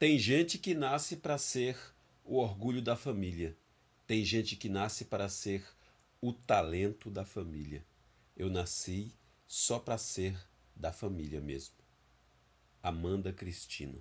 Tem gente que nasce para ser o orgulho da família. Tem gente que nasce para ser o talento da família. Eu nasci só para ser da família mesmo. Amanda Cristina